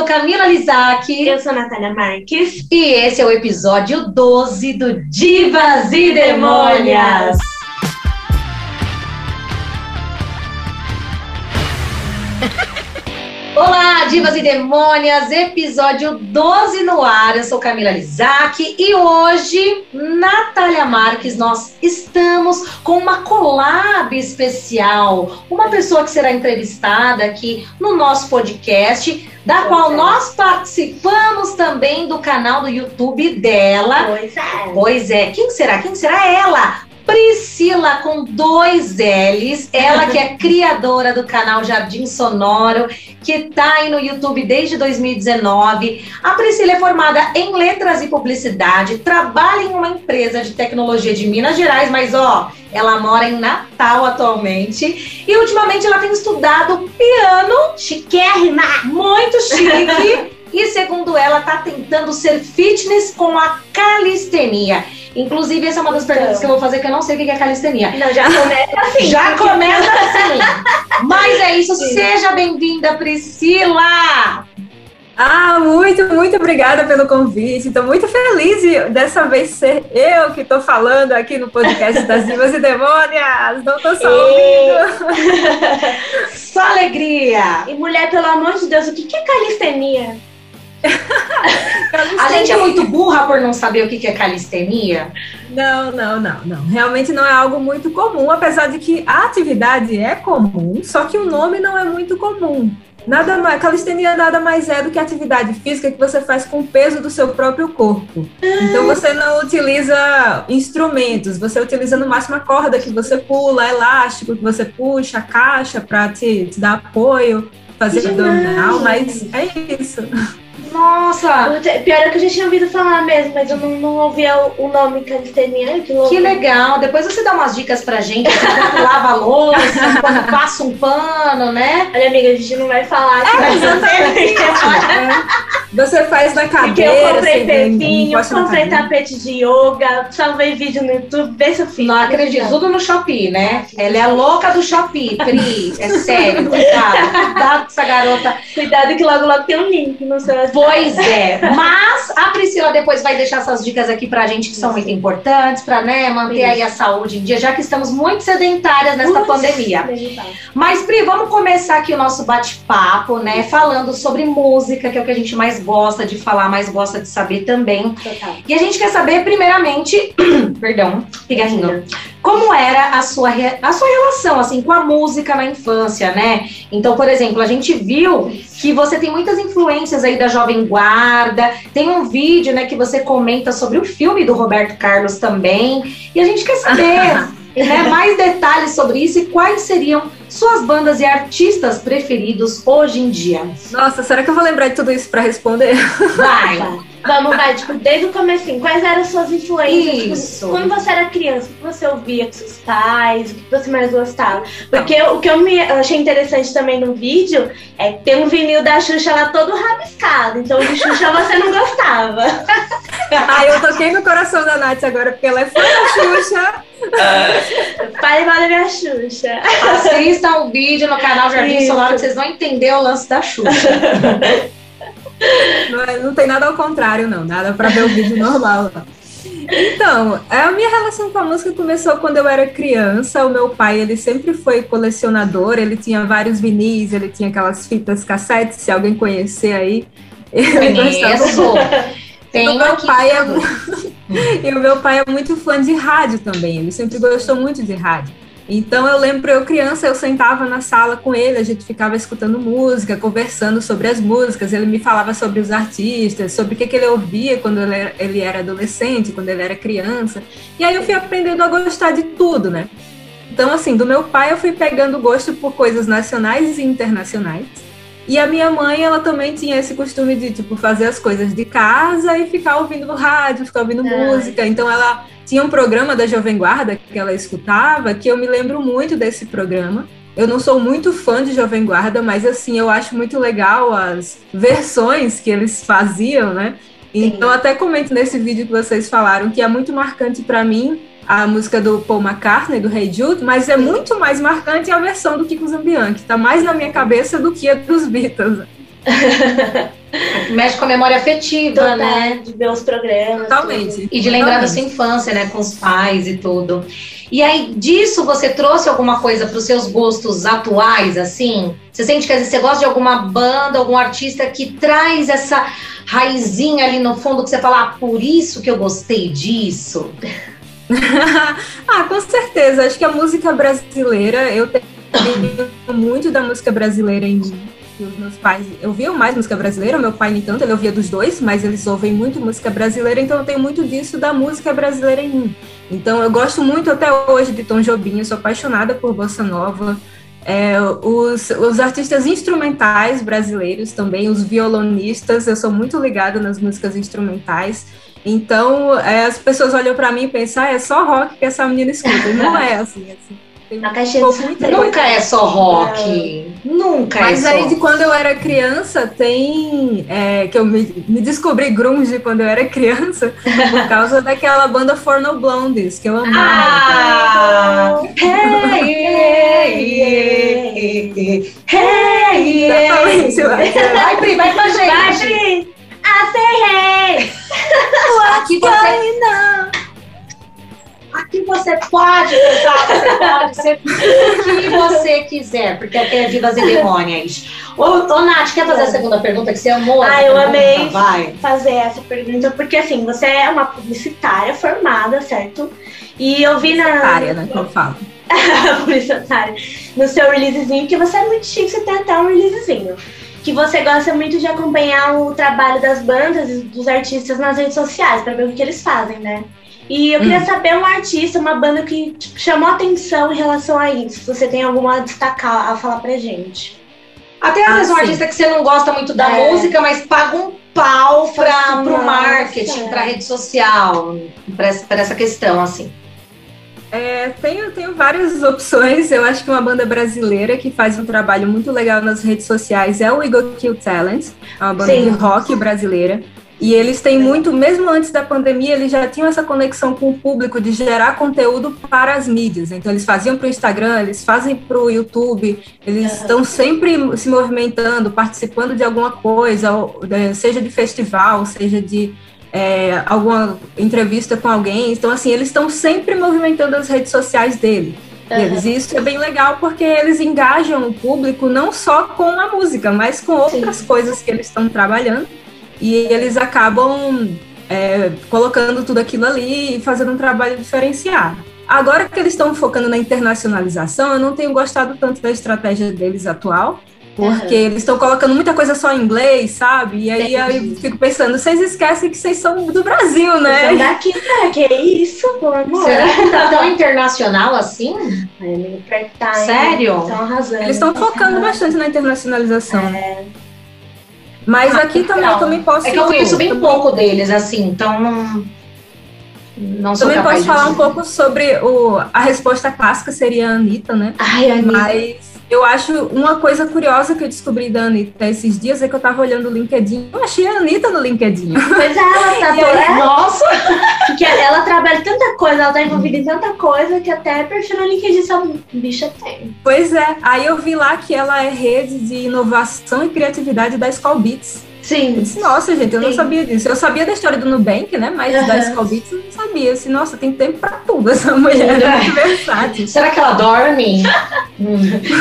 sou Camila Lizac. Eu sou Natália Marques. E esse é o episódio 12 do Divas e Demônias. Olá, divas e demônias, episódio 12 no ar. Eu sou Camila Lizac e hoje, Natália Marques, nós estamos com uma collab especial. Uma pessoa que será entrevistada aqui no nosso podcast, da qual é. nós participamos também do canal do YouTube dela. Pois é. Pois é. Quem será? Quem será ela? Priscila com dois L's, ela que é criadora do canal Jardim Sonoro, que está aí no YouTube desde 2019. A Priscila é formada em letras e publicidade, trabalha em uma empresa de tecnologia de Minas Gerais, mas ó, ela mora em Natal atualmente e ultimamente ela tem estudado piano, chiquérrima, muito chique. e segundo ela, tá tentando ser fitness com a calistenia. Inclusive, essa é uma das então. perguntas que eu vou fazer, que eu não sei o que é calistenia. Não, já começa assim. já começa assim. Mas é isso. Sim. Seja bem-vinda, Priscila! Ah, muito, muito obrigada pelo convite. Estou muito feliz de dessa vez ser eu que estou falando aqui no podcast das Divas e Demônias. Não estou só ouvindo. só alegria. E mulher, pelo amor de Deus, o que é calistenia? a gente é muito burra por não saber o que é calistenia? Não, não, não, não. Realmente não é algo muito comum, apesar de que a atividade é comum, só que o nome não é muito comum. Nada mais, calistenia nada mais é do que atividade física que você faz com o peso do seu próprio corpo. Então você não utiliza instrumentos, você utiliza no máximo a corda que você pula, elástico que você puxa, a caixa para te, te dar apoio, fazer abdominal, mas é isso. Nossa! Pior é que eu já tinha ouvido falar mesmo, mas eu não, não ouvia o, nome calistenia. Que, que legal! Depois você dá umas dicas pra gente, quando lava a louça, quando passa um pano, né? Olha, amiga, a gente não vai falar. É, você faz na cadeira. Porque eu comprei pepinho, comprei tapete de yoga, salvei vídeo no YouTube, vê se eu fiz. Não acredito, tudo no Shopee, né? Ela é a louca do Shopee, Pri. É sério, cuidado. Cuidado com essa garota. Cuidado que logo logo tem um link no seu Pois é. Mas a Priscila depois vai deixar essas dicas aqui pra gente que são muito importantes para né, manter aí a saúde em dia, já que estamos muito sedentárias nesta pandemia. Mas, Pri, vamos começar aqui o nosso bate-papo, né? Falando sobre música, que é o que a gente mais gosta de falar, mais gosta de saber também. Total. E a gente quer saber, primeiramente, perdão, pigarrinho como era a sua, a sua relação assim com a música na infância, né? Então, por exemplo, a gente viu que você tem muitas influências aí da Jovem Guarda, tem um vídeo, né, que você comenta sobre o filme do Roberto Carlos também, e a gente quer saber né, mais detalhes sobre isso e quais seriam suas bandas e artistas preferidos hoje em dia. Nossa, será que eu vou lembrar de tudo isso para responder? Vai. Vamos lá, tipo, desde o começo, quais eram suas influências? Tipo, quando você era criança, o que você ouvia com seus pais, o que você mais gostava? Porque eu, o que eu me achei interessante também no vídeo é que tem um vinil da Xuxa lá todo rabiscado, então de Xuxa você não gostava. Ai, eu toquei no coração da Nath agora, porque ela é fã da Xuxa. Pai da minha Xuxa. Assistam o vídeo no canal Jardim Sonoro que vocês vão entender o lance da Xuxa. Não, é, não tem nada ao contrário, não. Nada para ver o vídeo normal. Então, a minha relação com a música começou quando eu era criança. O meu pai, ele sempre foi colecionador, ele tinha vários vinis, ele tinha aquelas fitas cassete, se alguém conhecer aí. Ele gostava. Tem o meu pai é... e o meu pai é muito fã de rádio também. Ele sempre gostou muito de rádio. Então eu lembro eu criança, eu sentava na sala com ele, a gente ficava escutando música, conversando sobre as músicas, ele me falava sobre os artistas, sobre o que, que ele ouvia quando ele era, ele era adolescente, quando ele era criança. E aí eu fui aprendendo a gostar de tudo, né? Então, assim, do meu pai eu fui pegando gosto por coisas nacionais e internacionais. E a minha mãe, ela também tinha esse costume de, tipo, fazer as coisas de casa e ficar ouvindo rádio, ficar ouvindo é. música. Então, ela tinha um programa da Jovem Guarda que ela escutava, que eu me lembro muito desse programa. Eu não sou muito fã de Jovem Guarda, mas assim, eu acho muito legal as versões que eles faziam, né? Então, Sim. até comento nesse vídeo que vocês falaram que é muito marcante para mim a música do Paul McCartney, do Hey Jude, mas é muito mais marcante a versão do Kiko Zambian, que tá mais na minha cabeça do que a dos Beatles. mexe com a memória afetiva, Total, né? De ver os programas. Totalmente. E de lembrar da sua infância, né? Com os pais e tudo. E aí, disso, você trouxe alguma coisa para os seus gostos atuais, assim? Você sente que às vezes você gosta de alguma banda, algum artista que traz essa raizinha ali no fundo que você fala, ah, por isso que eu gostei disso? ah, com certeza. Acho que a música brasileira, eu tenho muito da música brasileira em mim. Os meus pais, eu via mais música brasileira, meu pai nem tanto, ele ouvia dos dois, mas eles ouvem muito música brasileira, então eu tenho muito disso da música brasileira em mim. Então eu gosto muito até hoje de Tom Jobim, sou apaixonada por bossa nova. É, os, os artistas instrumentais brasileiros também, os violonistas, eu sou muito ligada nas músicas instrumentais. Então, é, as pessoas olham para mim e pensam, ah, é só rock que essa menina escuta. Não é assim, assim. Caixinha de Nunca é só rock. É. Nunca Mas é só. Mas aí, de quando eu era criança, tem. É, que eu me, me, descobri grunge quando eu era criança, por causa daquela banda For No Blondes, que eu amava. Ah! hey, hey, hey, hey, Vai, Pri, vai com a gente. Vai, Pri. I say hey. Aqui você não. Aqui você pode cantar, você pode ser o que você quiser, porque aqui é vivas e demônios. Ô, ô Nath, quer fazer a segunda pergunta que você amou? Ah, eu amei Vai. fazer essa pergunta, porque assim, você é uma publicitária formada, certo? E eu vi na. Publicitária, né? Que eu falo. publicitária. No seu releasezinho, que você é muito chique, você tem até um releasezinho que você gosta muito de acompanhar o trabalho das bandas e dos artistas nas redes sociais, para ver o que eles fazem, né? E eu queria hum. saber um artista, uma banda que tipo, chamou atenção em relação a isso. Se você tem alguma a destacar, a falar pra gente. Até às ah, vezes um artista que você não gosta muito da é. música, mas paga um pau para o marketing, para rede social, para essa questão, assim. É, tenho, tenho várias opções. Eu acho que uma banda brasileira que faz um trabalho muito legal nas redes sociais é o Eagle Kill Talent, é uma banda Sim. de rock brasileira. E eles têm muito, mesmo antes da pandemia, eles já tinham essa conexão com o público de gerar conteúdo para as mídias. Então, eles faziam para o Instagram, eles fazem para o YouTube, eles estão sempre se movimentando, participando de alguma coisa, é, seja de festival, seja de é, alguma entrevista com alguém. Então, assim, eles estão sempre movimentando as redes sociais dele. Deles. E isso é bem legal porque eles engajam o público não só com a música, mas com outras Sim. coisas que eles estão trabalhando. E eles acabam é, colocando tudo aquilo ali e fazendo um trabalho diferenciado. Agora que eles estão focando na internacionalização, eu não tenho gostado tanto da estratégia deles atual, porque uhum. eles estão colocando muita coisa só em inglês, sabe? E aí eu fico pensando, vocês esquecem que vocês são do Brasil, né? São daqui, né? Que isso, pelo amor. Será que tá tão internacional assim? É, tá, Sério? Arrasando. Eles estão focando bastante na internacionalização. É. Mas ah, aqui também, também posso. É que eu conheço bem também... pouco deles, assim, então não. Não sou também posso falar um pouco sobre o, a resposta clássica seria a Anitta, né? Ai, Anitta. Mas eu acho uma coisa curiosa que eu descobri da Anitta esses dias é que eu tava olhando o LinkedIn. Eu achei a Anitta no LinkedIn. Pois é, ela tá aí, Nossa! Porque ela trabalha tanta coisa, ela tá envolvida em tanta coisa que até perfil no LinkedIn só bicha tem. Pois é. Aí eu vi lá que ela é rede de inovação e criatividade da Skull Beats. Sim. Eu disse, nossa, gente, eu Sim. não sabia disso. Eu sabia da história do Nubank, né? Mas uhum. da Skullbeats eu não sabia. Disse, nossa, tem tempo pra tudo essa mulher. É muito versátil. Será que ela dorme?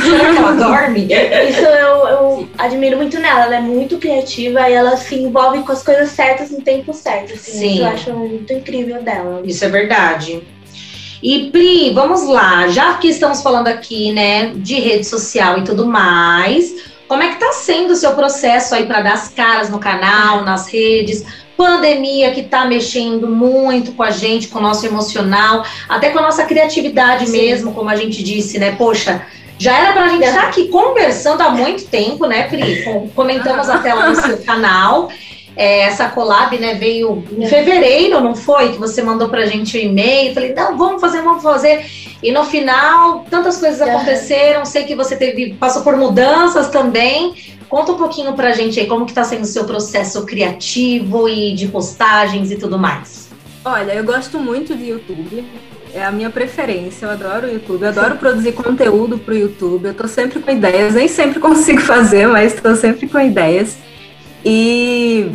Será que ela dorme? Isso eu, eu, admiro muito nela. Ela é muito criativa e ela se envolve com as coisas certas no tempo certo. Assim, Sim. Isso eu acho muito incrível dela. Isso é verdade. E Pri, vamos lá, já que estamos falando aqui, né, de rede social e tudo mais, como é que está sendo o seu processo aí para dar as caras no canal, nas redes? Pandemia que está mexendo muito com a gente, com o nosso emocional, até com a nossa criatividade Sim. mesmo, como a gente disse, né? Poxa, já era para a gente estar tá aqui conversando há muito tempo, né, Pri? Comentamos até lá no seu canal. É, essa collab, né, veio em fevereiro, não foi? Que você mandou pra gente o um e-mail. Falei, não, vamos fazer, vamos fazer. E no final, tantas coisas aconteceram. Sei que você teve, passou por mudanças também. Conta um pouquinho pra gente aí como que tá sendo o seu processo criativo e de postagens e tudo mais. Olha, eu gosto muito de YouTube. É a minha preferência, eu adoro o YouTube, eu adoro produzir conteúdo para o YouTube, eu tô sempre com ideias, nem sempre consigo fazer, mas estou sempre com ideias. E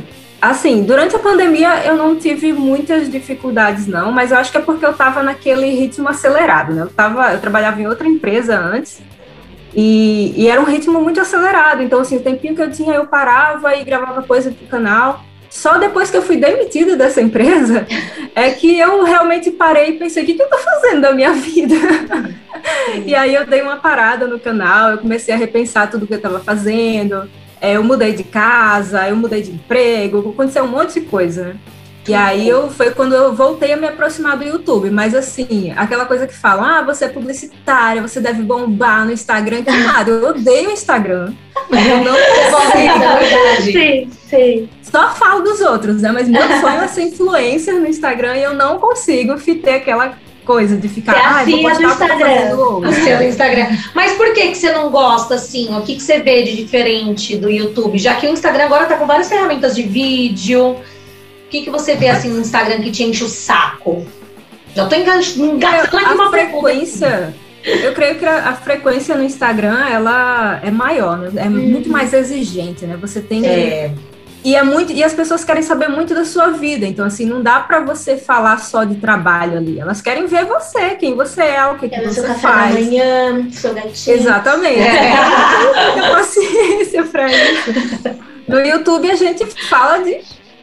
assim, durante a pandemia eu não tive muitas dificuldades não, mas eu acho que é porque eu estava naquele ritmo acelerado, né? Eu tava, eu trabalhava em outra empresa antes e, e, era um ritmo muito acelerado. Então, assim, o tempinho que eu tinha, eu parava e gravava coisa pro canal. Só depois que eu fui demitida dessa empresa é que eu realmente parei e pensei: o que, que eu tô fazendo da minha vida? e aí eu dei uma parada no canal, eu comecei a repensar tudo que eu estava fazendo. É, eu mudei de casa, eu mudei de emprego, aconteceu um monte de coisa. Né? E aí eu foi quando eu voltei a me aproximar do YouTube. Mas assim, aquela coisa que falam, ah, você é publicitária, você deve bombar no Instagram, que nada, eu odeio o Instagram. Eu não consigo. sim, sim. Só falo dos outros, né? Mas meu sonho é ser influencer no Instagram e eu não consigo ter aquela coisa de ficar. É a filha do Instagram. A filha do Instagram. Mas por que, que você não gosta assim? O que, que você vê de diferente do YouTube? Já que o Instagram agora tá com várias ferramentas de vídeo que, que você vê assim no Instagram que te enche o saco? Já tô engatando aqui uma frequência. Eu creio que a, a, frequência no Instagram ela é maior, né? é hum. muito mais exigente, né? Você tem é. E é muito e as pessoas querem saber muito da sua vida, então assim não dá para você falar só de trabalho ali. Elas querem ver você, quem você é, o que, que você seu faz. Da manhã, seu gatinho. Exatamente. É. Tenha paciência para isso. No YouTube a gente fala de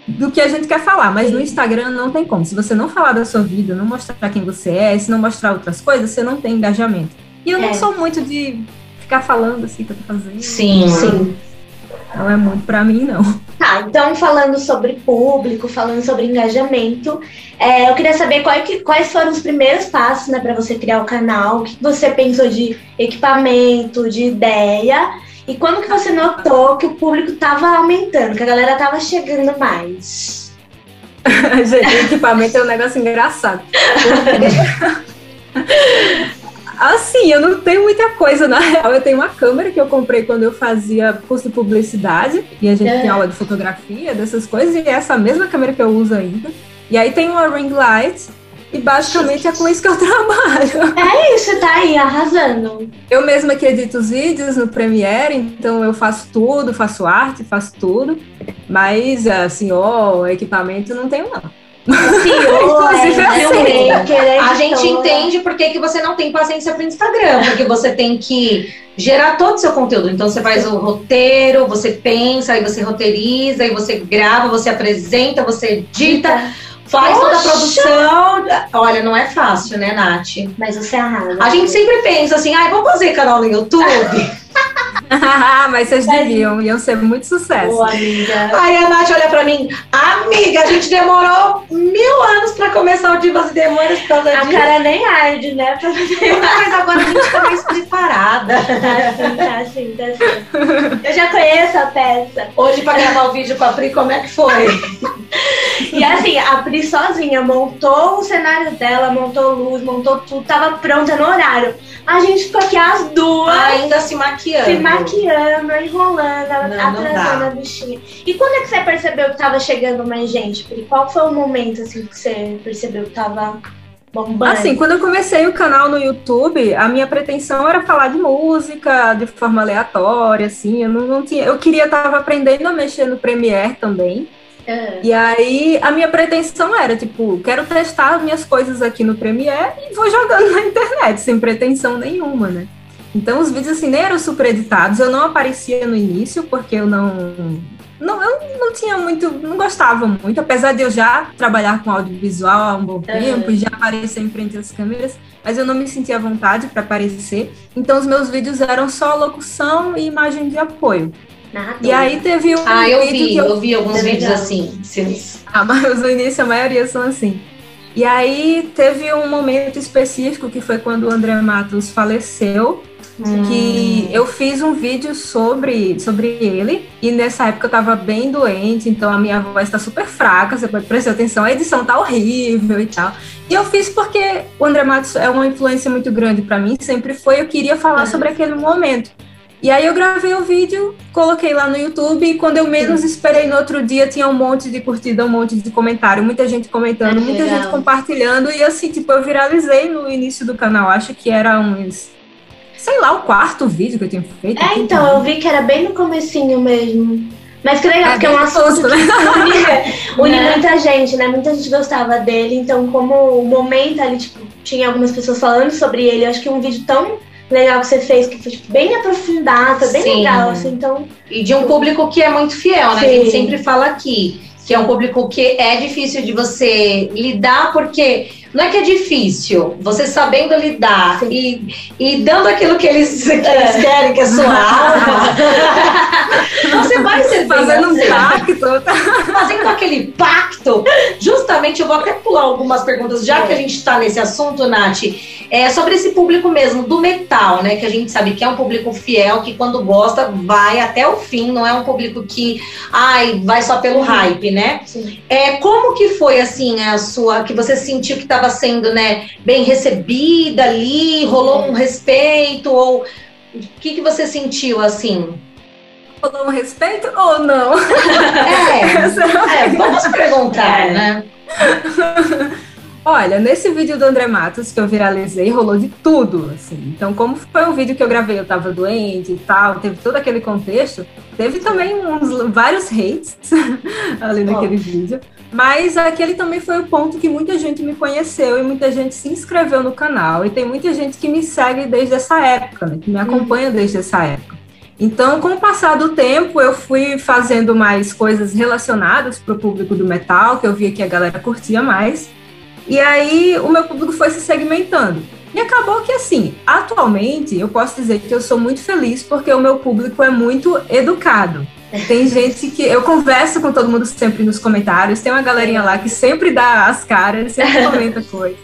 do que a gente quer falar, mas no Instagram não tem como. Se você não falar da sua vida, não mostrar quem você é, se não mostrar outras coisas, você não tem engajamento. E eu é. não sou muito de ficar falando assim que eu tô fazendo. Sim, sim. Não é muito para mim, não. Tá, então falando sobre público, falando sobre engajamento, é, eu queria saber qual é que, quais foram os primeiros passos né, para você criar o canal, o que você pensou de equipamento, de ideia e quando que você notou que o público estava aumentando, que a galera estava chegando mais? Gente, equipamento é um negócio engraçado. assim, eu não tenho muita coisa, na real. Eu tenho uma câmera que eu comprei quando eu fazia curso de publicidade, e a gente é. tem aula de fotografia, dessas coisas, e é essa mesma câmera que eu uso ainda. E aí tem uma ring light, e basicamente é com isso que eu trabalho. É isso, tá aí, arrasando. Eu mesma que edito os vídeos no Premiere, então eu faço tudo, faço arte, faço tudo. Mas, assim, ó, equipamento não tenho, não. É, assim, é a gente entende por que, você não tem paciência para o Instagram, porque você tem que gerar todo o seu conteúdo. Então você faz o roteiro, você pensa, aí você roteiriza, aí você grava, você apresenta, você edita faz Poxa. toda a produção. Olha, não é fácil, né, Nath? Mas você arrasa. A gente sempre pensa assim, ai, vamos fazer canal no YouTube? Mas vocês deviam, iam ser muito sucesso. Boa, amiga. Aí a Nath olha pra mim, amiga, a gente demorou mil anos pra começar o Divas e Demônios por causa disso. A cara nem arde, né? Mas agora a gente tá mais preparada. Tá sim, tá sim, tá sim. Eu já conheço a peça. Hoje pra gravar o vídeo com a Pri, como é que foi? E assim, a Pri sozinha montou o cenário dela, montou luz, montou tudo, tava pronta no horário. A gente ficou aqui as duas. Ainda se maquiando. Se maquiando, enrolando, não, atrasando a bichinha. E quando é que você percebeu que tava chegando mais gente, Pri? Qual foi o momento assim que você percebeu que tava bombando? Assim, quando eu comecei o canal no YouTube, a minha pretensão era falar de música de forma aleatória, assim. Eu não, não tinha. Eu queria estar aprendendo a mexer no Premiere também. É. E aí a minha pretensão era, tipo, quero testar minhas coisas aqui no Premiere e vou jogando na internet, sem pretensão nenhuma, né? Então os vídeos assim nem eram super editados, eu não aparecia no início porque eu não não, eu não tinha muito, não gostava muito, apesar de eu já trabalhar com audiovisual há um bom tempo, já aparecer em frente às câmeras, mas eu não me sentia à vontade para aparecer. Então os meus vídeos eram só locução e imagem de apoio. Nada. E aí teve um Ah, eu vi, eu... eu... vi alguns é vídeos assim. Ah, mas no início a maioria são assim. E aí teve um momento específico que foi quando o André Matos faleceu, hum. que eu fiz um vídeo sobre, sobre ele, e nessa época eu tava bem doente, então a minha voz tá super fraca, você pode prestar atenção, a edição tá horrível e tal. E eu fiz porque o André Matos é uma influência muito grande para mim, sempre foi, eu queria falar uhum. sobre aquele momento. E aí eu gravei o vídeo, coloquei lá no YouTube e quando eu menos esperei no outro dia tinha um monte de curtida, um monte de comentário, muita gente comentando, é muita gente compartilhando e assim, tipo, eu viralizei no início do canal, acho que era uns sei lá, o quarto vídeo que eu tinha feito. É, então, eu vi que era bem no comecinho mesmo. Mas que legal, é porque é um assunto né? que une, une é. muita gente, né? Muita gente gostava dele, então como o momento ali, tipo, tinha algumas pessoas falando sobre ele, eu acho que um vídeo tão legal que você fez, que foi tipo, bem aprofundado, bem Sim. legal, assim, então... E de um público que é muito fiel, né? Sim. A gente sempre fala aqui, que é um público que é difícil de você lidar, porque não é que é difícil, você sabendo lidar e, e dando aquilo que eles, que eles é. querem, que é sua alma, você vai ser fazendo um pacto. Fazendo aquele pacto. Justamente, eu vou até pular algumas perguntas, já que a gente está nesse assunto, Nath, é sobre esse público mesmo do metal, né? Que a gente sabe que é um público fiel, que quando gosta, vai até o fim, não é um público que ai, vai só pelo hype, né? Sim. É, como que foi assim a sua, que você sentiu que estava sendo né, bem recebida ali? Rolou um respeito? Ou o que, que você sentiu assim? Rolou um respeito ou não? É, é vamos perguntar, é. né? Olha, nesse vídeo do André Matos que eu viralizei, rolou de tudo, assim. Então, como foi um vídeo que eu gravei, eu tava doente e tal, teve todo aquele contexto, teve também uns, vários hates ali naquele oh. vídeo. Mas aquele também foi o ponto que muita gente me conheceu e muita gente se inscreveu no canal. E tem muita gente que me segue desde essa época, né, que me acompanha uhum. desde essa época. Então, com o passar do tempo, eu fui fazendo mais coisas relacionadas para o público do metal, que eu via que a galera curtia mais. E aí o meu público foi se segmentando. E acabou que, assim, atualmente eu posso dizer que eu sou muito feliz porque o meu público é muito educado. Tem gente que. Eu converso com todo mundo sempre nos comentários, tem uma galerinha lá que sempre dá as caras, sempre comenta coisa.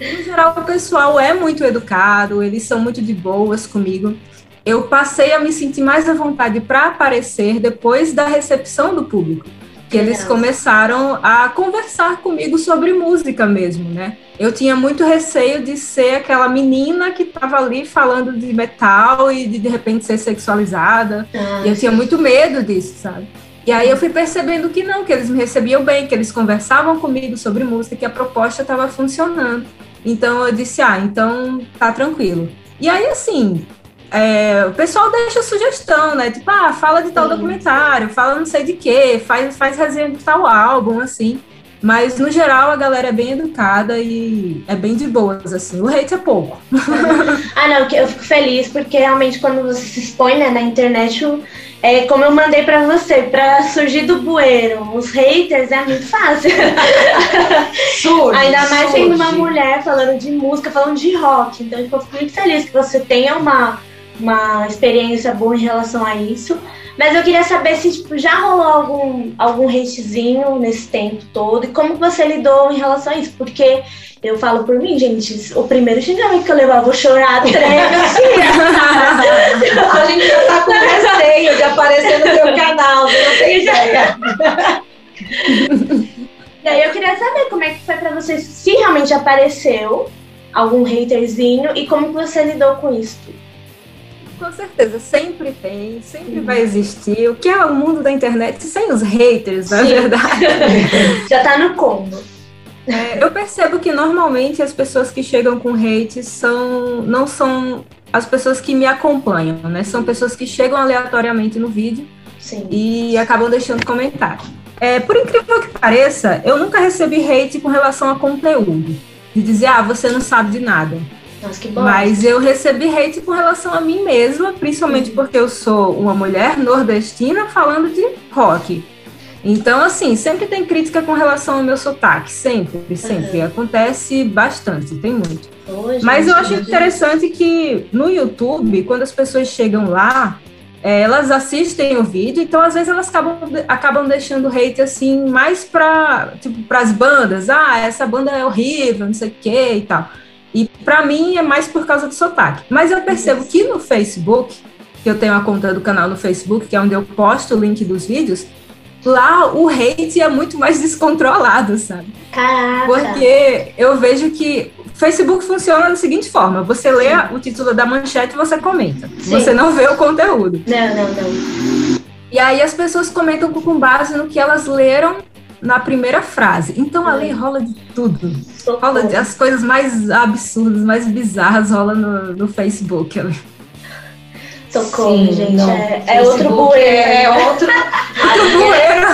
No geral, o pessoal é muito educado, eles são muito de boas comigo. Eu passei a me sentir mais à vontade para aparecer depois da recepção do público que eles começaram a conversar comigo sobre música mesmo, né? Eu tinha muito receio de ser aquela menina que estava ali falando de metal e de de repente ser sexualizada. Ah, e eu tinha muito medo disso, sabe? E aí eu fui percebendo que não, que eles me recebiam bem, que eles conversavam comigo sobre música, que a proposta estava funcionando. Então eu disse, ah, então tá tranquilo. E aí, assim, é, o pessoal deixa sugestão, né? Tipo, ah, fala de tal Sim. documentário, fala não sei de quê, faz, faz resenha de tal álbum, assim. Mas, no geral, a galera é bem educada e é bem de boas, assim. O hate é pouco. ah, não, eu fico feliz porque realmente quando você se expõe né, na internet, é como eu mandei para você, para surgir do bueiro, os haters é muito fácil. Surge, Ainda mais surge. sendo uma mulher falando de música, falando de rock. Então, tipo, eu fico muito feliz que você tenha uma uma experiência boa em relação a isso. Mas eu queria saber se tipo, já rolou algum, algum hatezinho nesse tempo todo e como você lidou em relação a isso. Porque eu falo por mim, gente, o primeiro xingamento que eu levar, eu vou chorar A gente já tá com receio de aparecer no seu canal, você não tem ideia. e aí eu queria saber como é que foi pra vocês, se realmente apareceu algum haterzinho e como você lidou com isso. Com certeza, sempre tem, sempre vai existir. O que é o mundo da internet sem os haters, na Sim. verdade? Já tá no combo. É, eu percebo que normalmente as pessoas que chegam com hate são, não são as pessoas que me acompanham, né? São pessoas que chegam aleatoriamente no vídeo Sim. e acabam deixando comentário. É, por incrível que pareça, eu nunca recebi hate com relação a conteúdo. De dizer, ah, você não sabe de nada. Nossa, que bom. Mas eu recebi hate com relação a mim mesma, principalmente uhum. porque eu sou uma mulher nordestina falando de rock. Então, assim, sempre tem crítica com relação ao meu sotaque, sempre, sempre. Uhum. Acontece bastante, tem muito. Mas eu acho interessante que no YouTube, quando as pessoas chegam lá, é, elas assistem o vídeo, então às vezes elas acabam, acabam deixando hate assim mais para tipo, as bandas. Ah, essa banda é horrível, não sei o que e tal. E para mim é mais por causa do sotaque. Mas eu percebo que no Facebook, que eu tenho a conta do canal no Facebook, que é onde eu posto o link dos vídeos, lá o hate é muito mais descontrolado, sabe? Caraca. Porque eu vejo que o Facebook funciona da seguinte forma: você lê Sim. o título da manchete e você comenta. Sim. Você não vê o conteúdo. Não, não, não. E aí as pessoas comentam com base no que elas leram na primeira frase. Então ali rola de tudo. Rola de, as coisas mais absurdas, mais bizarras rola no, no Facebook ali. Socorro, Sim, gente. Não. É, é outro bueiro. É, é outro. outro bueiro.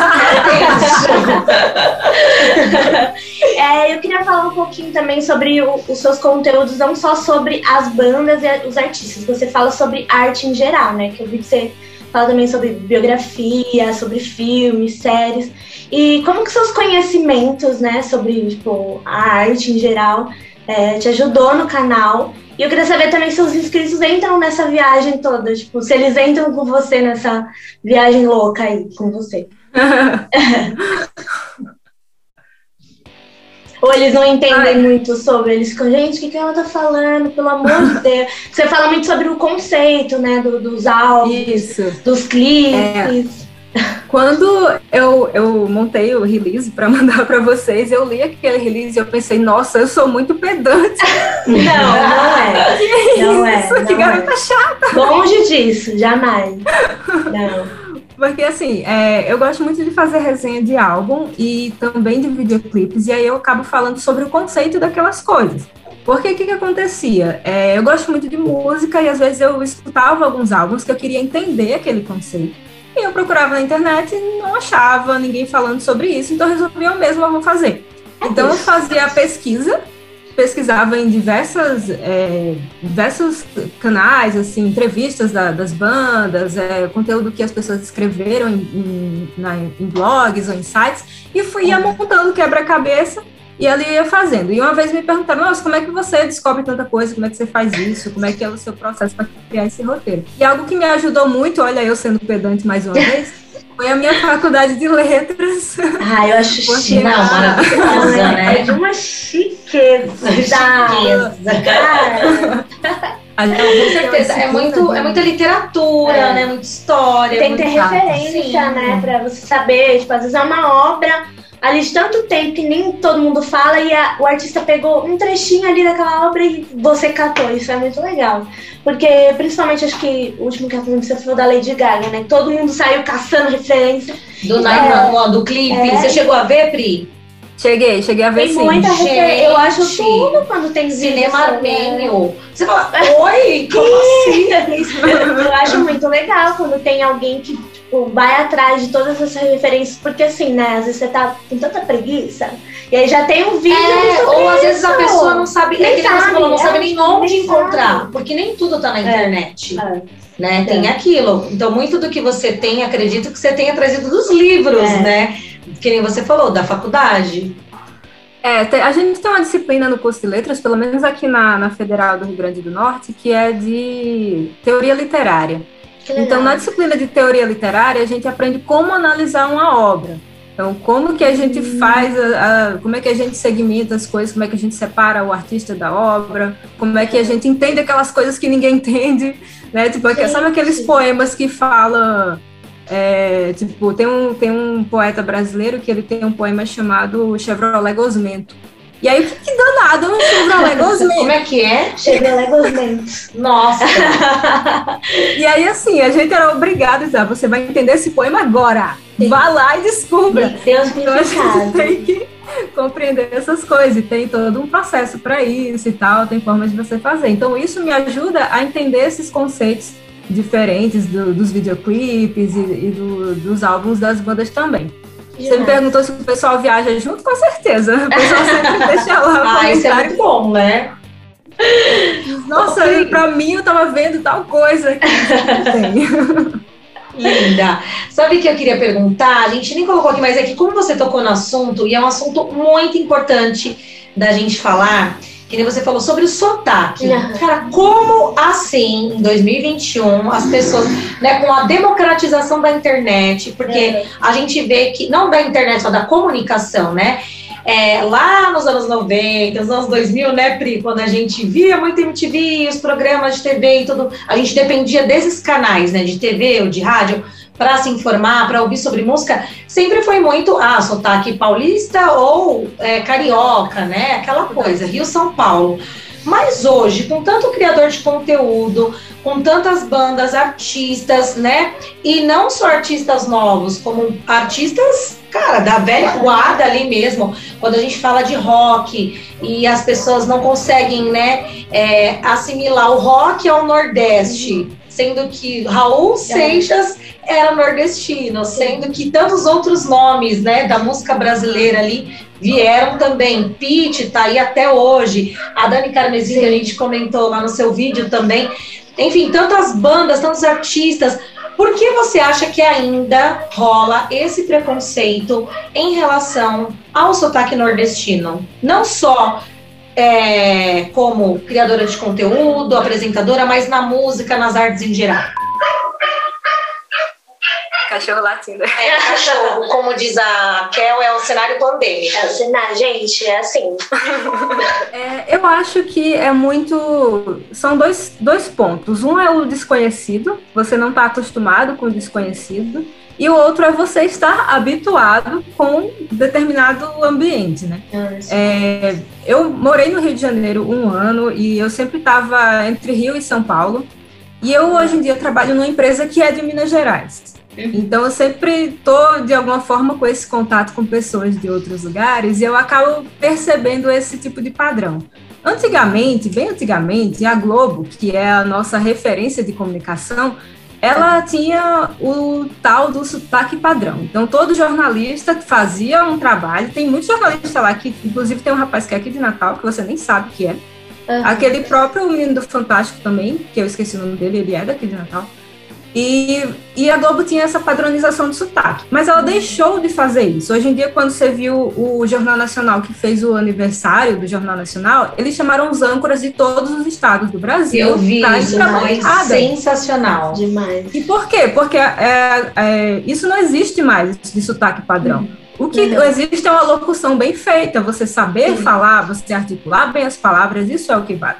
é, eu queria falar um pouquinho também sobre o, os seus conteúdos, não só sobre as bandas e os artistas. Você fala sobre arte em geral, né? Que eu vi que você fala também sobre biografia, sobre filmes, séries. E como que seus conhecimentos, né, sobre tipo, a arte em geral, é, te ajudou no canal? E eu queria saber também se os inscritos entram nessa viagem toda, tipo, se eles entram com você nessa viagem louca aí com você. Ou eles não entendem Ai. muito sobre, eles ficam, gente, o que, que ela tá falando, pelo amor de Deus. Você fala muito sobre o conceito, né, do, dos álbuns, Isso. dos clipes. É. Quando eu, eu montei o release para mandar para vocês, eu li aquele release e eu pensei, nossa, eu sou muito pedante. Não, não é. Que não é, isso? Não que garota é. chata. Longe disso, jamais. Não. Porque assim, é, eu gosto muito de fazer resenha de álbum e também de videoclipes, e aí eu acabo falando sobre o conceito daquelas coisas. Porque o que, que acontecia? É, eu gosto muito de música e às vezes eu escutava alguns álbuns que eu queria entender aquele conceito. E eu procurava na internet e não achava ninguém falando sobre isso, então eu resolvi eu mesma vou fazer. É então eu fazia a pesquisa, pesquisava em diversas, é, diversos canais, assim, entrevistas da, das bandas, é, conteúdo que as pessoas escreveram em, em, na, em blogs ou em sites, e fui ia montando quebra-cabeça e ali ia fazendo. E uma vez me perguntaram, nossa, como é que você descobre tanta coisa? Como é que você faz isso? Como é que é o seu processo para criar esse roteiro? E algo que me ajudou muito, olha eu sendo pedante mais uma vez, foi a minha faculdade de letras. Ah, eu acho chique. Não, maravilhosa, né? É de uma chiqueza. chiqueza. Cara. Não, com certeza. É, muito, é muita literatura, é. né? Muita história. Tem que ter referência, né? Pra você saber. Tipo, às vezes é uma obra ali de tanto tempo que nem todo mundo fala e a, o artista pegou um trechinho ali daquela obra e você catou. Isso é muito legal. Porque, principalmente, acho que o último que aconteceu foi o da Lady Gaga, né? Todo mundo saiu caçando referência. Do, é, do clipe. É. Você chegou a ver, Pri? Cheguei, cheguei a ver tem sim. Muita referência. Eu acho tudo quando tem cinema armênio. Você fala, oi, como assim? eu acho muito legal quando tem alguém que tipo, vai atrás de todas essas referências, porque assim, né, às vezes você tá com tanta preguiça, e aí já tem um vídeo é, Ou às vezes a pessoa não sabe, nem é sabe, falou, não é, sabe nem onde nem encontrar, sabe. porque nem tudo tá na é, internet. É. Né? Tem aquilo. Então, muito do que você tem, acredito que você tenha trazido dos livros, é. né? Que nem você falou, da faculdade. É, a gente tem uma disciplina no curso de letras, pelo menos aqui na, na Federal do Rio Grande do Norte, que é de teoria literária. Então, na disciplina de teoria literária, a gente aprende como analisar uma obra. Então, como que a gente hum. faz, a, a, como é que a gente segmenta as coisas, como é que a gente separa o artista da obra, como é que a gente entende aquelas coisas que ninguém entende, né? Tipo, sabe aqueles poemas que falam, é, tipo, tem um, tem um poeta brasileiro que ele tem um poema chamado Chevrolet Gosmento. E aí, que danado, um Chevrolet Gosmento. Como é que é? Chevrolet Gosmento. Nossa! e aí, assim, a gente era obrigado a dizer, você vai entender esse poema agora. Sim. Vá lá e descubra. Deus então, a gente tem que compreender essas coisas. E tem todo um processo para isso e tal, tem formas de você fazer. Então, isso me ajuda a entender esses conceitos diferentes do, dos videoclipes e, e do, dos álbuns das bandas também. Você me perguntou se o pessoal viaja junto, com certeza. O pessoal sempre deixa lá. ah, isso é muito bom, né? Nossa, pra mim eu tava vendo tal coisa Linda. Sabe o que eu queria perguntar? A gente nem colocou aqui, mas é que como você tocou no assunto, e é um assunto muito importante da gente falar, que nem você falou sobre o sotaque. Uhum. Cara, como assim, em 2021, as pessoas, né, com a democratização da internet, porque uhum. a gente vê que, não da internet, só da comunicação, né? É, lá nos anos 90, nos anos 2000, né, Pri, quando a gente via muito MTV, os programas de TV e tudo, a gente dependia desses canais, né, de TV ou de rádio, para se informar, para ouvir sobre música, sempre foi muito, ah, sotaque paulista ou é, carioca, né? Aquela coisa, Rio-São Paulo. Mas hoje, com tanto criador de conteúdo, com tantas bandas, artistas, né? E não só artistas novos, como artistas, cara, da velha guarda ali mesmo. Quando a gente fala de rock e as pessoas não conseguem, né, é, assimilar o rock ao Nordeste sendo que Raul Seixas era nordestino, sendo que tantos outros nomes, né, da música brasileira ali vieram também. Pete tá aí até hoje. A Dani Carmesim, que a gente comentou lá no seu vídeo também. Enfim, tantas bandas, tantos artistas. Por que você acha que ainda rola esse preconceito em relação ao sotaque nordestino? Não só é, como criadora de conteúdo, apresentadora, mas na música, nas artes em geral. Cachorro latindo. É, cachorro, como diz a Kel, é o cenário pandêmico. É o cenário, gente, é assim. É, eu acho que é muito. São dois, dois pontos. Um é o desconhecido, você não está acostumado com o desconhecido e o outro é você estar habituado com determinado ambiente, né? Ah, é, eu morei no Rio de Janeiro um ano e eu sempre estava entre Rio e São Paulo. E eu hoje em dia trabalho numa empresa que é de Minas Gerais. Uhum. Então eu sempre estou de alguma forma com esse contato com pessoas de outros lugares e eu acabo percebendo esse tipo de padrão. Antigamente, bem antigamente, a Globo, que é a nossa referência de comunicação, ela tinha o tal do sotaque padrão. Então, todo jornalista fazia um trabalho. Tem muitos jornalistas lá que, inclusive, tem um rapaz que é aqui de Natal, que você nem sabe que é. Uhum. Aquele próprio menino do Fantástico também, que eu esqueci o nome dele, ele é daqui de Natal. E, e a Globo tinha essa padronização de sotaque. Mas ela deixou de fazer isso. Hoje em dia, quando você viu o Jornal Nacional, que fez o aniversário do Jornal Nacional, eles chamaram os âncoras de todos os estados do Brasil. Eu vi isso, sensacional. Demais. E por quê? Porque é, é, isso não existe mais, de sotaque padrão. Uhum. O que uhum. existe é uma locução bem feita, você saber Sim. falar, você articular bem as palavras, isso é o que vale.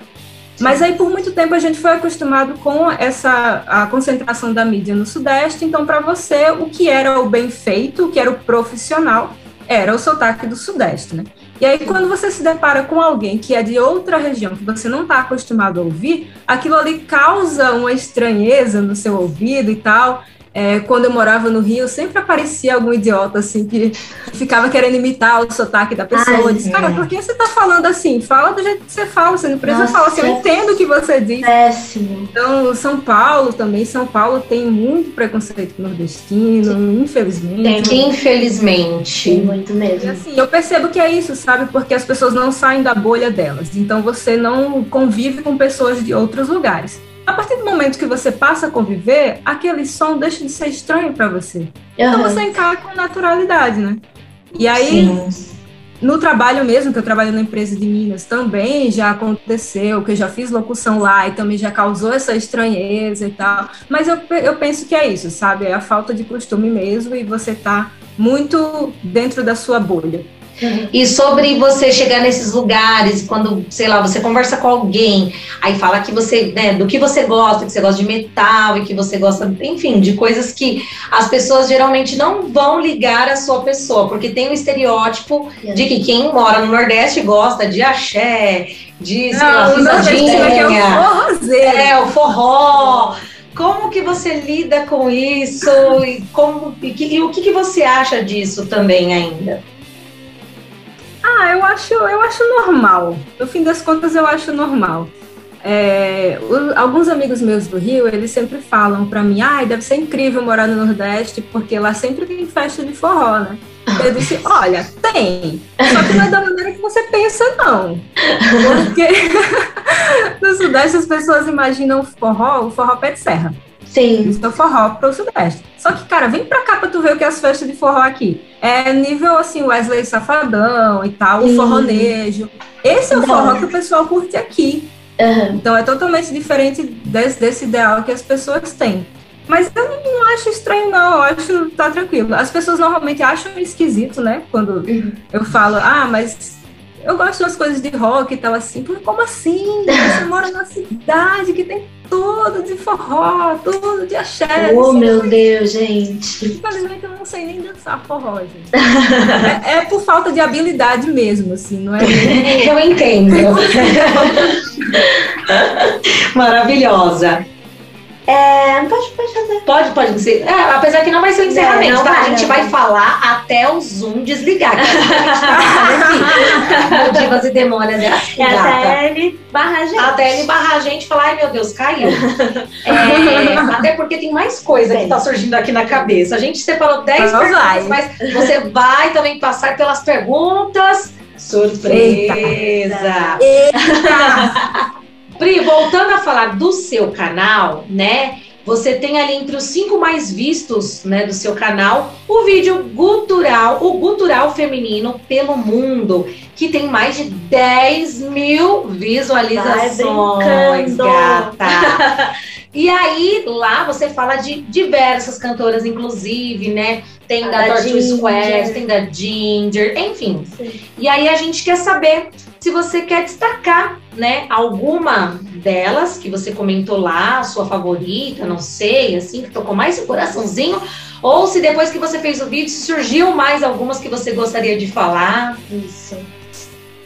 Mas aí por muito tempo a gente foi acostumado com essa a concentração da mídia no Sudeste, então para você o que era o bem feito, o que era o profissional, era o sotaque do Sudeste, né? E aí, quando você se depara com alguém que é de outra região, que você não está acostumado a ouvir, aquilo ali causa uma estranheza no seu ouvido e tal. É, quando eu morava no Rio, sempre aparecia algum idiota, assim, que ficava querendo imitar o sotaque da pessoa. Ai, disse, cara, por que você tá falando assim? Fala do jeito que você fala, você não precisa Nossa, falar assim, eu entendo o que você diz. Péssimo. Então, São Paulo também, São Paulo tem muito preconceito nordestino, Sim. infelizmente. Tem, infelizmente. Tem muito mesmo. E, assim, eu percebo que é isso, sabe? Porque as pessoas não saem da bolha delas. Então, você não convive com pessoas de outros lugares. A partir do momento que você passa a conviver, aquele som deixa de ser estranho para você. Uhum. Então você encara com naturalidade, né? E aí, Sim. no trabalho mesmo, que eu trabalho na empresa de Minas, também já aconteceu, que eu já fiz locução lá e também já causou essa estranheza e tal. Mas eu, eu penso que é isso, sabe? É a falta de costume mesmo e você tá muito dentro da sua bolha. E sobre você chegar nesses lugares, quando, sei lá, você conversa com alguém, aí fala que você, né, do que você gosta, que você gosta de metal e que você gosta, enfim, de coisas que as pessoas geralmente não vão ligar a sua pessoa, porque tem o um estereótipo de que quem mora no Nordeste gosta de axé, de, sei lá, é, é, o forró. Como que você lida com isso e, como, e, e o que, que você acha disso também ainda? Ah, eu acho, eu acho normal. No fim das contas, eu acho normal. É, o, alguns amigos meus do Rio, eles sempre falam para mim, ah, deve ser incrível morar no Nordeste, porque lá sempre tem festa de forró, né? Eu disse, olha, tem, só que não é da maneira que você pensa, não. Porque no Sudeste as pessoas imaginam forró, o forró pé de serra. Sim. Isso é o forró pro Sudeste. Só que, cara, vem pra cá pra tu ver o que é as festas de forró aqui. É nível, assim, Wesley Safadão e tal, Sim. o forronejo. Esse é o forró que o pessoal curte aqui. Uhum. Então é totalmente diferente desse, desse ideal que as pessoas têm. Mas eu não acho estranho, não. Eu acho tá tranquilo. As pessoas normalmente acham esquisito, né? Quando uhum. eu falo, ah, mas eu gosto das coisas de rock e tal, assim. Como assim? Você mora numa cidade que tem tudo de forró, tudo de axé. Oh, meu Deus, gente. Infelizmente eu não sei nem dançar forró, gente. é, é, por falta de habilidade mesmo, assim, não é? eu entendo. Maravilhosa. É, pode, pode fazer. Pode, pode ser. É, apesar que não vai ser o encerramento, não, não tá? Vai, a gente vai falar até o Zoom desligar. Que a gente tá Divas e demônios é assim, é até ele barra a gente. Até ele barra a gente e falar, ai meu Deus, caiu. É, até porque tem mais coisa Bem. que tá surgindo aqui na cabeça. A gente separou 10 perguntas, vai. mas você vai também passar pelas perguntas. Surpresa! Eita. Eita. Pri, voltando a falar do seu canal, né? Você tem ali entre os cinco mais vistos né, do seu canal o vídeo Gutural, o Gutural Feminino pelo Mundo, que tem mais de 10 mil visualizações, gata. e aí, lá você fala de diversas cantoras, inclusive, né? Tem a da, da Torture Square, tem da Ginger, enfim. Sim. E aí a gente quer saber se você quer destacar, né, alguma delas que você comentou lá, sua favorita, não sei, assim, que tocou mais seu coraçãozinho, ou se depois que você fez o vídeo surgiu mais algumas que você gostaria de falar. Isso.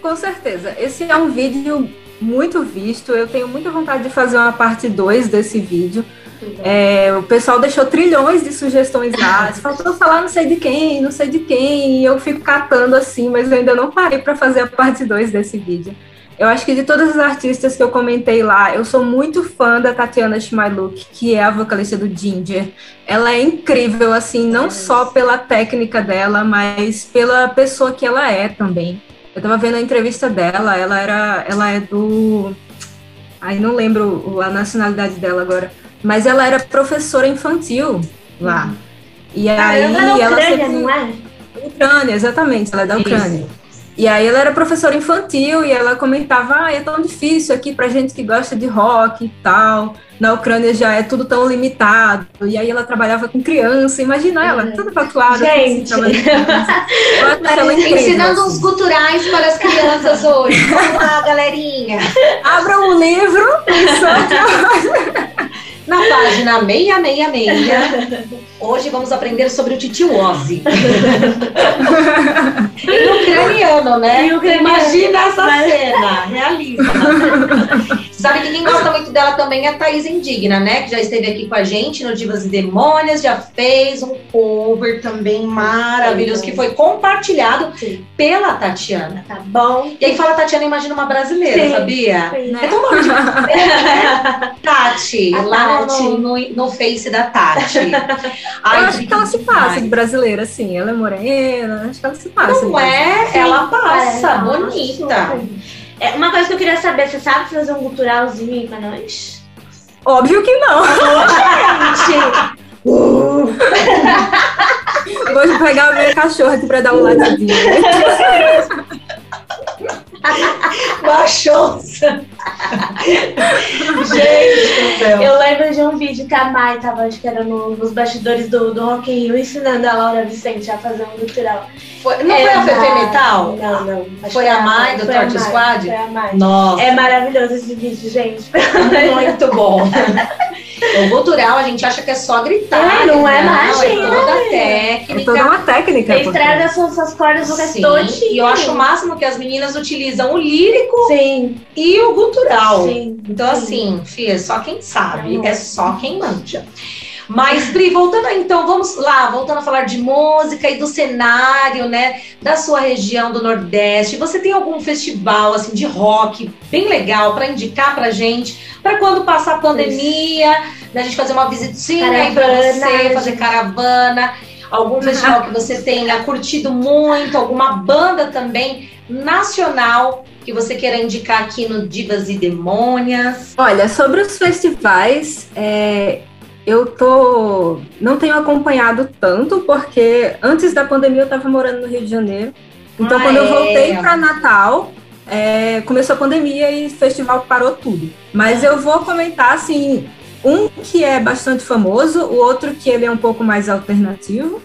Com certeza. Esse é um vídeo muito visto. Eu tenho muita vontade de fazer uma parte 2 desse vídeo. É, o pessoal deixou trilhões de sugestões lá. Faltou falar não sei de quem, não sei de quem. E eu fico catando assim, mas eu ainda não parei para fazer a parte 2 desse vídeo. Eu acho que de todas as artistas que eu comentei lá, eu sou muito fã da Tatiana Schmailuk, que é a vocalista do Ginger. Ela é incrível, assim, não só pela técnica dela, mas pela pessoa que ela é também. Eu tava vendo a entrevista dela, ela era, ela é do, aí não lembro a nacionalidade dela agora, mas ela era professora infantil lá. Uhum. E aí ela, é ela Ucrânia, sempre... não é? Ucrânia, exatamente, ela é da Ucrânia. Isso. E aí ela era professora infantil e ela comentava, ah, é tão difícil aqui pra gente que gosta de rock e tal. Na Ucrânia já é tudo tão limitado. E aí ela trabalhava com criança, imagina ela, uhum. toda tatuada. Gente! Ensinando os culturais para as crianças hoje. Vamos lá, galerinha. Abra um livro e Na página 666, hoje vamos aprender sobre o Titio Ozzy. em ucraniano, né? Em ucraniano. Imagina essa cena, realiza. Sabe que quem gosta muito dela também é a Thaís Indigna, né? Que já esteve aqui com a gente no Divas e Demônias, já fez um cover também maravilhoso, que foi compartilhado Sim. pela Tatiana. Tá bom. E aí fala Tatiana, imagina uma brasileira, Sim. sabia? Sim. É tão bom de? Tati, a lá Tati. No, no, no, Face da Tati. Ai, Eu acho que ela se passa de brasileira, assim. Ela é morena, acho que ela se passa. Não é? Ela passa, é, bonita. É, uma coisa que eu queria saber, você sabe fazer um culturalzinho aí pra nós? Óbvio que não. gente! Uh. Vou pegar a minha cachorra aqui pra dar um latidinho. Baixou-se. Gente, eu lembro de um vídeo que a Mai tava, acho que era no, nos bastidores do, do Rock in Rio, ensinando a Laura Vicente a fazer um cultural. Foi, não é foi a Fefe Metal? Não, não. Foi a Mai do Torte Squad? Foi a Mai. Nossa. É maravilhoso esse vídeo, gente. Muito bom. O gutural a gente acha que é só gritar. É, não é imagina. É toda técnica. É toda uma técnica. Estraga suas, suas cordas vocais todinho. E eu acho o máximo que as meninas utilizam o lírico Sim. e o gutural. Sim. Então, Sim. assim, filha, só quem sabe, é só quem manja. Mas, Pri, voltando então, vamos lá, voltando a falar de música e do cenário, né, da sua região do Nordeste. Você tem algum festival, assim, de rock bem legal para indicar pra gente, para quando passar a pandemia, da gente fazer uma visitinha aí pra você, fazer caravana, algum festival que você tenha curtido muito, alguma banda também nacional que você queira indicar aqui no Divas e Demônias? Olha, sobre os festivais, é, eu tô não tenho acompanhado tanto porque antes da pandemia eu estava morando no Rio de Janeiro. Então ah, quando é. eu voltei para Natal, é, começou a pandemia e o festival parou tudo. Mas eu vou comentar assim, um que é bastante famoso, o outro que ele é um pouco mais alternativo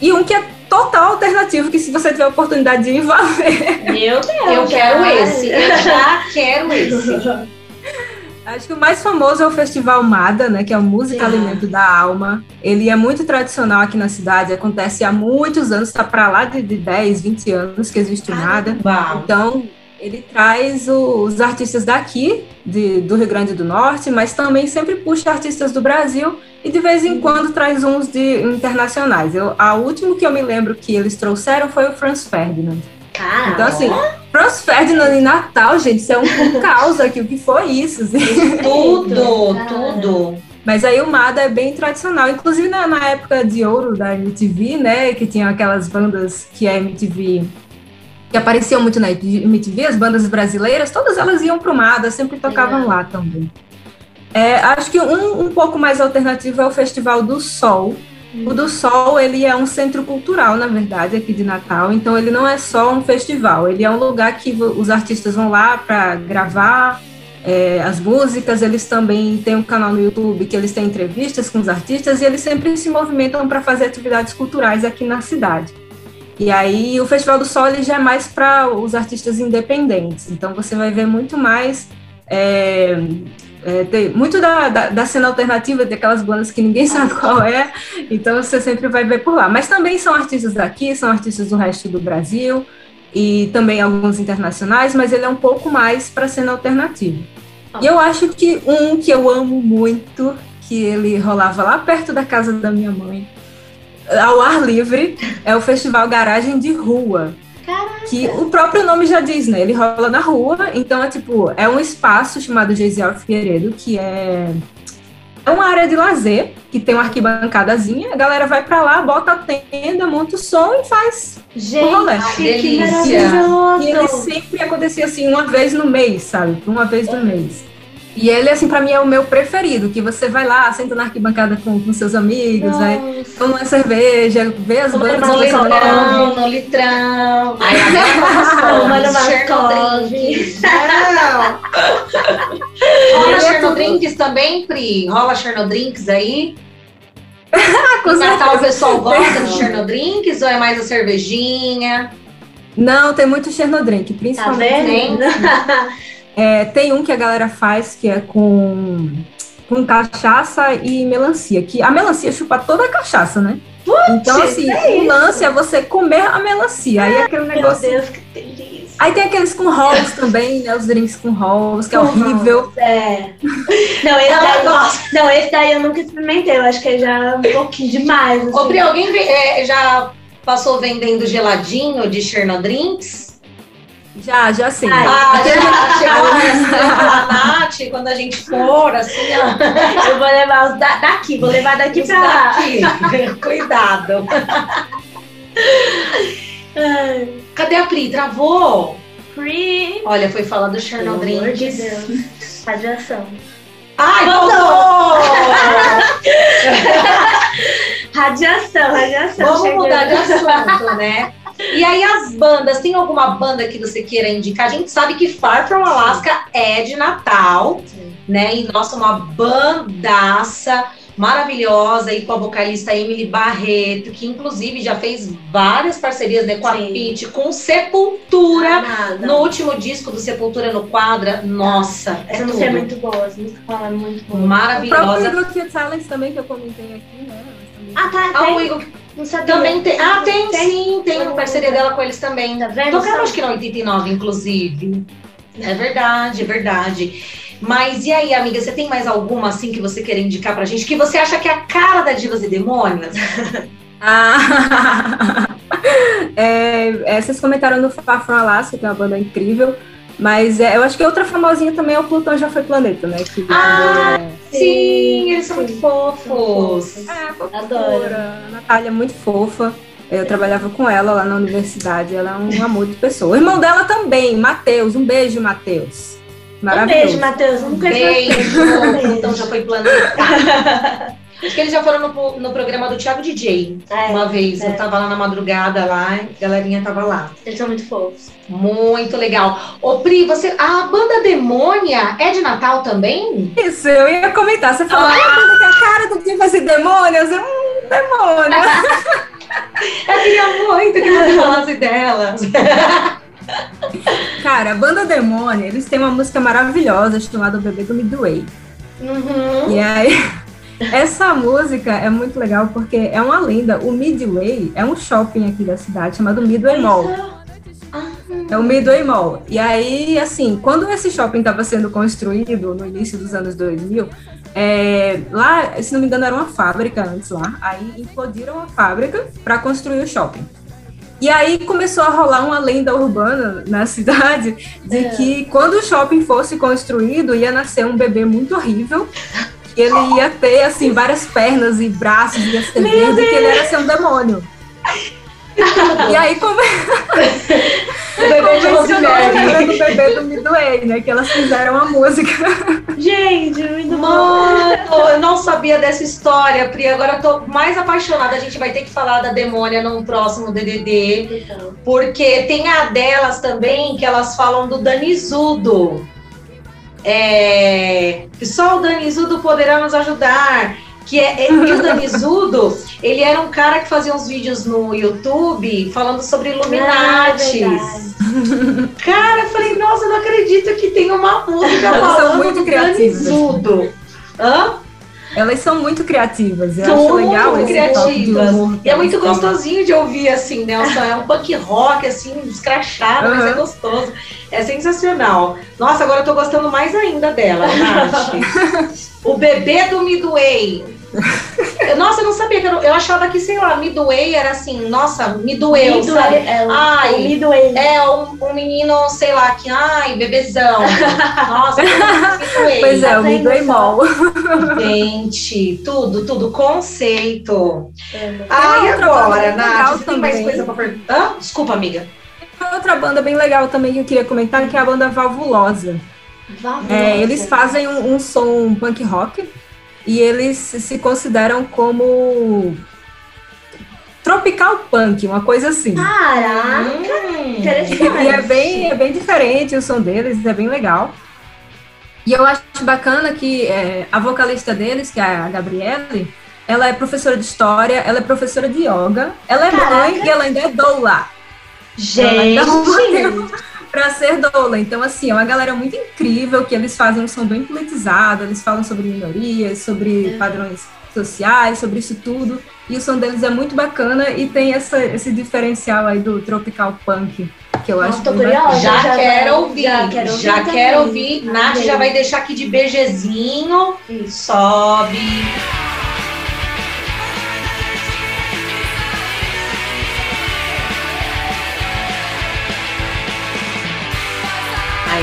e um que é total alternativo que se você tiver a oportunidade de ir, vá ver. Meu Deus, eu quero esse. Eu já quero esse. Acho que o mais famoso é o Festival Mada, né, que é o Música Sim. Alimento da Alma. Ele é muito tradicional aqui na cidade, acontece há muitos anos, está para lá de, de 10, 20 anos que existe o Mada. Então, ele traz os artistas daqui, de, do Rio Grande do Norte, mas também sempre puxa artistas do Brasil e de vez em quando traz uns de internacionais. Eu, a última que eu me lembro que eles trouxeram foi o Franz Ferdinand. Caramba. Então, assim, Franz Ferdinand em Natal, gente, isso é um caos aqui. O que foi isso? Tudo, tudo. Mas aí o Mada é bem tradicional. Inclusive na, na, época de ouro da MTV, né? Que tinha aquelas bandas que a MTV. que apareciam muito na MTV, as bandas brasileiras, todas elas iam pro Mada, sempre tocavam é. lá também. É, acho que um, um pouco mais alternativo é o Festival do Sol, o do Sol, ele é um centro cultural, na verdade, aqui de Natal. Então, ele não é só um festival, ele é um lugar que os artistas vão lá para gravar é, as músicas. Eles também têm um canal no YouTube que eles têm entrevistas com os artistas e eles sempre se movimentam para fazer atividades culturais aqui na cidade. E aí, o Festival do Sol ele já é mais para os artistas independentes. Então, você vai ver muito mais. É, é, tem muito da, da, da, cena alternativa, daquelas bandas que ninguém sabe qual é, então você sempre vai ver por lá. Mas também são artistas daqui, são artistas do resto do Brasil e também alguns internacionais, mas ele é um pouco mais para cena alternativa. E eu acho que um que eu amo muito, que ele rolava lá perto da casa da minha mãe, ao ar livre, é o Festival Garagem de Rua. Que o próprio nome já diz, né? Ele rola na rua, então é tipo, é um espaço chamado Geisiel Figueiredo, que é é uma área de lazer, que tem uma arquibancadazinha, a galera vai para lá, bota a tenda, monta o som e faz Gente, o rolê. Que delícia! E ele sempre acontecia assim, uma vez no mês, sabe? Uma vez no mês. E ele, assim, para mim é o meu preferido, que você vai lá, senta na arquibancada com, com seus amigos, Nossa. aí toma uma cerveja, vê as bandas. No litrão, no litrão. Mascov. Rola Chernodrinks também, Pri? Rola Chernodrinks aí? com Natal o pessoal gosta de Chernodrinks ou é mais a cervejinha? Não, tem muito Chernodrink, principalmente. Tá É, tem um que a galera faz que é com, com cachaça e melancia. Que a melancia chupa toda a cachaça, né? Putz, então, assim, é o lance é você comer a melancia. Aí é aquele negócio. Meu Deus, que delícia. Aí tem aqueles com rolls também, né? Os drinks com rolls, que é horrível. É. Não esse, daí, não, esse daí eu nunca experimentei. Eu acho que é já um pouquinho demais. Assim. Ô, Pri, alguém é, já passou vendendo geladinho de Chernodrinks? Já, já sim. Ah, já, chegou a Nath, quando a gente for, assim, ó. Eu vou levar os da, daqui, vou levar daqui pra lá. Daqui. Cuidado. Cadê a Pri? Travou? Pri. Olha, foi falar do Chernobyl. Pelo de Deus. Radiação. Ai, voltou! radiação, radiação. Vamos chegando. mudar de assunto, né? E aí as bandas, tem alguma banda que você queira indicar? A gente sabe que Far From Alaska é de Natal, Sim. né? E nossa, uma bandaça maravilhosa e com a vocalista Emily Barreto, que inclusive já fez várias parcerias né, com Sim. a Pete, com Sepultura. Ah, no último disco do Sepultura no Quadra, nossa, é Essa música é muito boa, essa música é muito boa. Maravilhosa. O próprio Silence também, que eu comentei aqui, né? Ah, tá, ah, o Igor também tem. Ah, tem, tem sim, tem uma parceria dela com eles também. Tá vendo? Tocaram acho que na 89, inclusive. É verdade, é verdade. Mas e aí, amiga, você tem mais alguma assim que você quer indicar pra gente? Que você acha que é a cara da Divas e Demônios? ah, é, é, vocês comentaram no Far From Alaska, que é uma banda incrível. Mas é, eu acho que outra famosinha também é o Plutão Já Foi Planeta, né? Que ah, é... sim, eles são muito fofos. É, Adoro. A Natália é muito fofa. Eu trabalhava com ela lá na universidade. Ela é um amor de pessoa. O irmão dela também, Matheus. Um beijo, Matheus. Maravilhoso. Um beijo, Matheus. Um beijo. Plutão Já Foi Planeta. Acho que eles já foram no, no programa do Thiago DJ é, uma vez. É. Eu tava lá na madrugada lá, a galerinha tava lá. Eles são muito fofos. Muito legal. Ô, Pri, você. A banda Demônia é de Natal também? Isso, eu ia comentar. Você falou, ah, a banda que a cara do tipo assim, demônios. Eu, hum, demônio. eu queria muito que você falasse delas. Cara, a banda Demônia, eles têm uma música maravilhosa chamada O Bebê do Midway. Uhum. E aí. Essa música é muito legal porque é uma lenda. O Midway é um shopping aqui da cidade chamado Midway Mall. É o Midway Mall. E aí, assim, quando esse shopping estava sendo construído no início dos anos 2000, é, lá, se não me engano, era uma fábrica antes lá. Aí implodiram a fábrica para construir o shopping. E aí começou a rolar uma lenda urbana na cidade de é. que quando o shopping fosse construído ia nascer um bebê muito horrível. Que ele ia ter assim várias pernas e braços, ia ser verde, que ele era ser um demônio. E aí come... o bebê de Rosemary. do bebê do Midway, né? Que elas fizeram a música. Gente, muito Mano, eu não sabia dessa história, Pri. Agora eu tô mais apaixonada. A gente vai ter que falar da demônia num próximo DDD. Porque tem a delas também, que elas falam do Danizudo. É, que só o Danizudo poderá nos ajudar que é, é e o Danizudo, ele era um cara que fazia uns vídeos no YouTube falando sobre Illuminatis. Ah, cara, eu falei, nossa, eu não acredito que tem uma música falando são muito do criativas. Danizudo. Hã? Elas são muito criativas, eu são acho legal muito criativas. E é muito gostosinho de ouvir, assim, né? É um punk rock, assim, escrachado, uhum. mas é gostoso. É sensacional. Nossa, agora eu tô gostando mais ainda dela, Nath. o bebê do Midway. Nossa, eu não sabia que eu, eu achava que, sei lá, midway era assim, nossa, me doeu, me sabe? É, ai, me doeu. É, um, um, menino, sei lá, que, ai, bebezão. Nossa, midway. Pois é, o midway mall. Gente, tudo, tudo, conceito. É, ah, e agora, Nath, tem mais coisa pra perguntar? Desculpa, amiga. Outra banda bem legal também que eu queria comentar, que é a banda Valvulosa. Valvulosa. É, eles fazem um, um som punk rock, e eles se consideram como tropical punk, uma coisa assim. Caraca, hum, interessante. E é bem, é bem diferente o som deles, é bem legal. E eu acho bacana que é, a vocalista deles, que é a Gabriele, ela é professora de história, ela é professora de yoga, ela é Caraca. mãe e ela ainda é doula. Gente! Para ser doula. Então, assim, é uma galera muito incrível que eles fazem um som bem politizado, eles falam sobre minorias, sobre é. padrões sociais, sobre isso tudo. E o som deles é muito bacana e tem essa, esse diferencial aí do tropical punk, que eu acho que já, já quero ouvir, já quero ouvir. Já quero ouvir. Nath já vai deixar aqui de beijezinho. Sobe.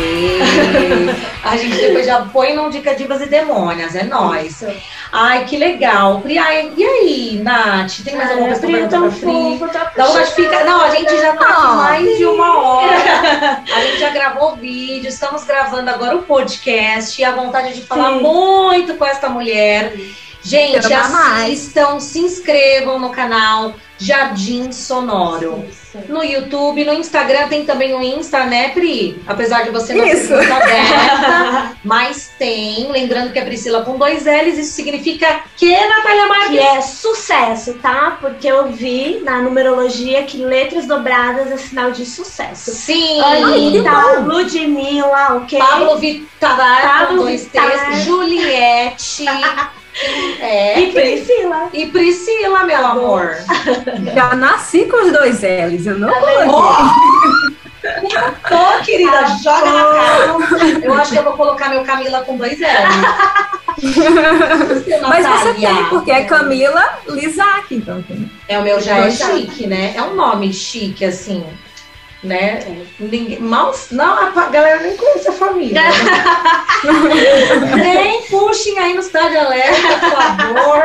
Aê! A gente depois já põe no Dica Divas e Demônias, é nóis. Isso. Ai, que legal. Pri, ai, e aí, Nath? Tem mais alguma coisa pra pra Pri? Tá fica... Não, a gente já tá aqui mais de uma hora. A gente já gravou vídeo, estamos gravando agora o podcast e a vontade de falar Sim. muito com esta mulher. Gente, assistam, se inscrevam no canal Jardim Sonoro. No YouTube, no Instagram tem também o Insta, né, Pri? Apesar de você não isso. ser aberta, mas tem. Lembrando que é Priscila com dois L's, isso significa que, Natália Marques? Que é sucesso, tá? Porque eu vi na numerologia que letras dobradas é sinal de sucesso. Sim! Aí tá Ludmilla, ok? Pablo Vittar, com dois T's, Juliette. É. E Priscila. E Priscila, meu tá amor. Já nasci com os dois L's, eu não tá coloquei. Tô, querida, tá joga na cara. Eu acho que eu vou colocar meu Camila com dois L's. Mas você tem, porque é Camila Lizac, então. É, o meu já é chique, né? É um nome chique, assim né? Ninguém, mal, não, a galera nem conhece a família. Né? nem puxem aí no estádio alerta, por favor.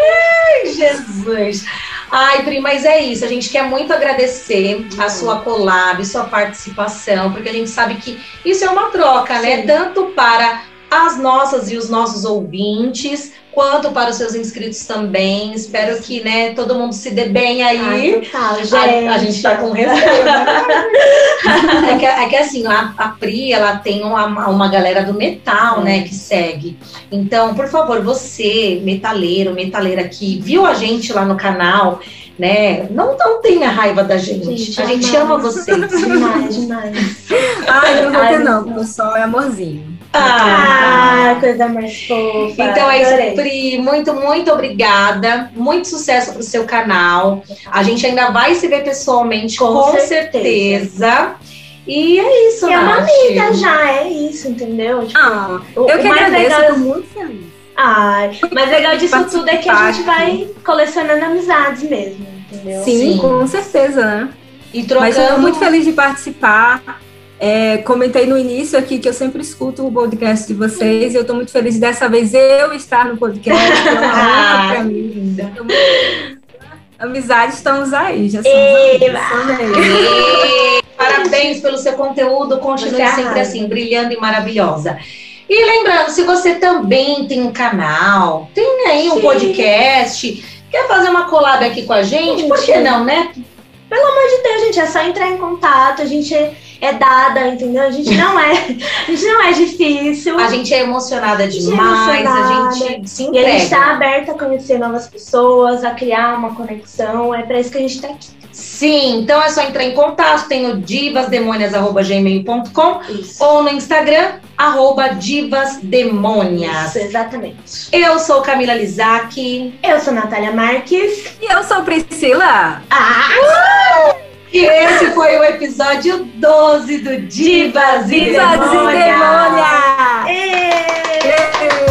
Ai, Jesus. Ai, Pri, mas é isso. A gente quer muito agradecer a uhum. sua collab, sua participação, porque a gente sabe que isso é uma troca, né? Sim. né? Tanto para as nossas e os nossos ouvintes, quanto para os seus inscritos também. Espero que, né, todo mundo se dê bem aí. Ai, total, gente. A, a gente está com receio. Né? é, que, é que assim, a, a Pri, ela tem uma, uma galera do metal, né, que segue. Então, por favor, você, metaleiro, metaleira que viu a gente lá no canal, né? Não, não tenha raiva da gente. gente a gente ama vocês. Demais, demais. Ai, não vou ter não, o pessoal é amorzinho. Ah, ah coisa mais fofa. Então é isso, Pri. Muito, muito obrigada. Muito sucesso pro seu canal. A gente ainda vai se ver pessoalmente, com, com certeza. certeza. E é isso, E é uma amiga já, é isso, entendeu? Tipo, ah, eu que agradeço, legal... tô muito feliz. Ai, mas legal disso tudo é que a gente vai colecionando amizades mesmo, entendeu? Sim, Sim. com certeza, né? E trocando... Mas eu tô muito feliz de participar. É, comentei no início aqui que eu sempre escuto o podcast de vocês e eu estou muito feliz dessa vez eu estar no podcast. É uma honra para mim, linda. Amizades estamos aí, já somos amigos. Parabéns pelo seu conteúdo, continue sempre assim, brilhando e maravilhosa. E lembrando, se você também tem um canal, tem aí um Sim. podcast, quer fazer uma collab aqui com a gente, por que não, né? Pelo amor de Deus, gente, é só entrar em contato, a gente é dada, entendeu? A gente não é, a gente não é difícil. A gente é emocionada demais, a gente, é emocionada, a gente se entrega. E a gente está aberta a conhecer novas pessoas, a criar uma conexão, é para isso que a gente está aqui. Sim, então é só entrar em contato, tem o divasdemônias.gmail.com ou no Instagram, arroba divasdemônias. Isso, exatamente. Eu sou Camila Lizac. Eu sou Natália Marques. E eu sou Priscila. Ah! Uh! E esse foi o episódio 12 do Divas e Demônia. E Demônia. Êêê. Êêê.